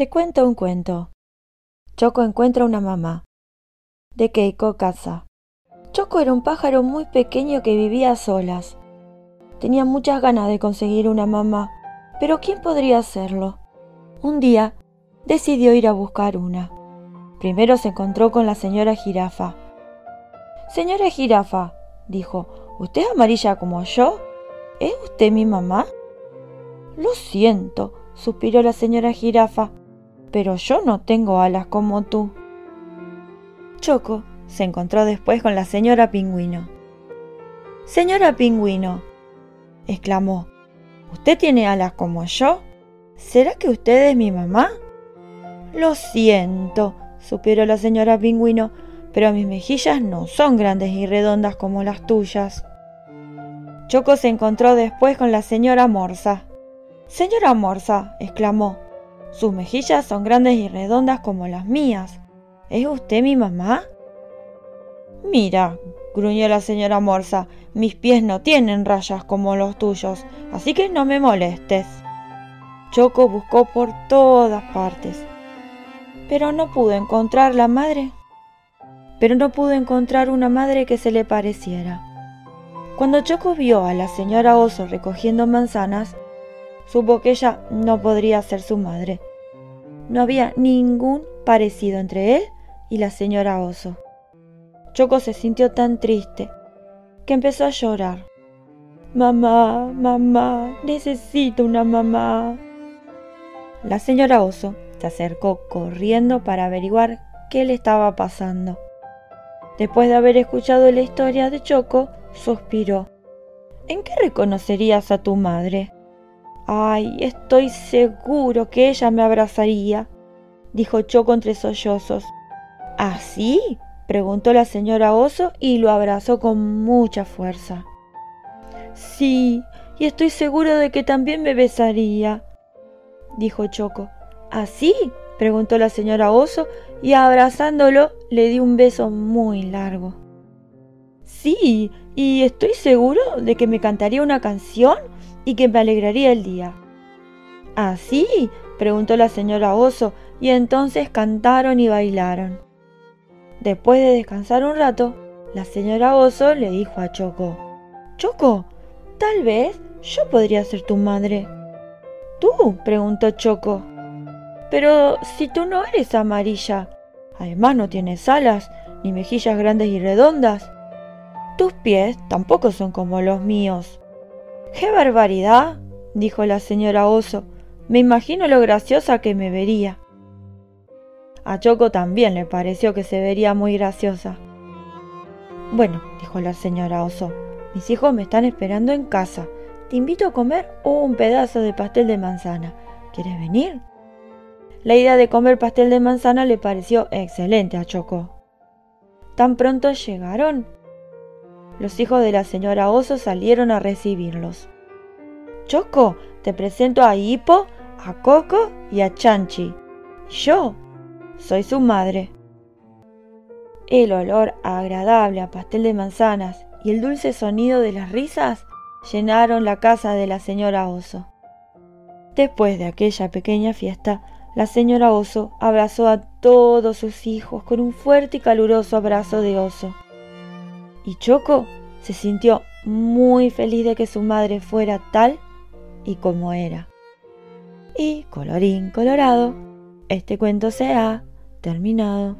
Te cuento un cuento. Choco encuentra una mamá. De Keiko Casa. Choco era un pájaro muy pequeño que vivía a solas. Tenía muchas ganas de conseguir una mamá, pero ¿quién podría hacerlo? Un día decidió ir a buscar una. Primero se encontró con la señora jirafa. Señora jirafa, dijo, ¿usted es amarilla como yo? ¿Es usted mi mamá? Lo siento, suspiró la señora jirafa, pero yo no tengo alas como tú. Choco se encontró después con la señora pingüino. Señora pingüino, exclamó, ¿usted tiene alas como yo? ¿Será que usted es mi mamá? Lo siento, suspiró la señora pingüino, pero mis mejillas no son grandes y redondas como las tuyas. Choco se encontró después con la señora Morsa. Señora Morsa, exclamó, sus mejillas son grandes y redondas como las mías. ¿Es usted mi mamá? Mira, gruñó la señora Morsa, mis pies no tienen rayas como los tuyos, así que no me molestes. Choco buscó por todas partes, pero no pudo encontrar la madre. Pero no pudo encontrar una madre que se le pareciera. Cuando Choco vio a la señora Oso recogiendo manzanas, supo que ella no podría ser su madre. No había ningún parecido entre él y la señora Oso. Choco se sintió tan triste que empezó a llorar. Mamá, mamá, necesito una mamá. La señora Oso se acercó corriendo para averiguar qué le estaba pasando. Después de haber escuchado la historia de Choco, suspiró. ¿En qué reconocerías a tu madre? Ay, estoy seguro que ella me abrazaría, dijo Choco entre sollozos. ¿Así? ¿Ah, preguntó la señora Oso y lo abrazó con mucha fuerza. Sí, y estoy seguro de que también me besaría, dijo Choco. ¿Así? ¿Ah, preguntó la señora Oso y abrazándolo le dio un beso muy largo. Sí, y estoy seguro de que me cantaría una canción y que me alegraría el día. ¿Así? ¿Ah, preguntó la señora Oso, y entonces cantaron y bailaron. Después de descansar un rato, la señora Oso le dijo a Choco, Choco, tal vez yo podría ser tu madre. ¿Tú? preguntó Choco. Pero si tú no eres amarilla, además no tienes alas, ni mejillas grandes y redondas, tus pies tampoco son como los míos. ¡Qué barbaridad! dijo la señora Oso. Me imagino lo graciosa que me vería. A Choco también le pareció que se vería muy graciosa. Bueno, dijo la señora Oso, mis hijos me están esperando en casa. Te invito a comer un pedazo de pastel de manzana. ¿Quieres venir? La idea de comer pastel de manzana le pareció excelente a Choco. Tan pronto llegaron los hijos de la señora Oso salieron a recibirlos. Choco, te presento a Hippo, a Coco y a Chanchi. Yo soy su madre. El olor agradable a pastel de manzanas y el dulce sonido de las risas llenaron la casa de la señora Oso. Después de aquella pequeña fiesta, la señora Oso abrazó a todos sus hijos con un fuerte y caluroso abrazo de oso y Choco se sintió muy feliz de que su madre fuera tal y como era. Y colorín colorado, este cuento se ha terminado.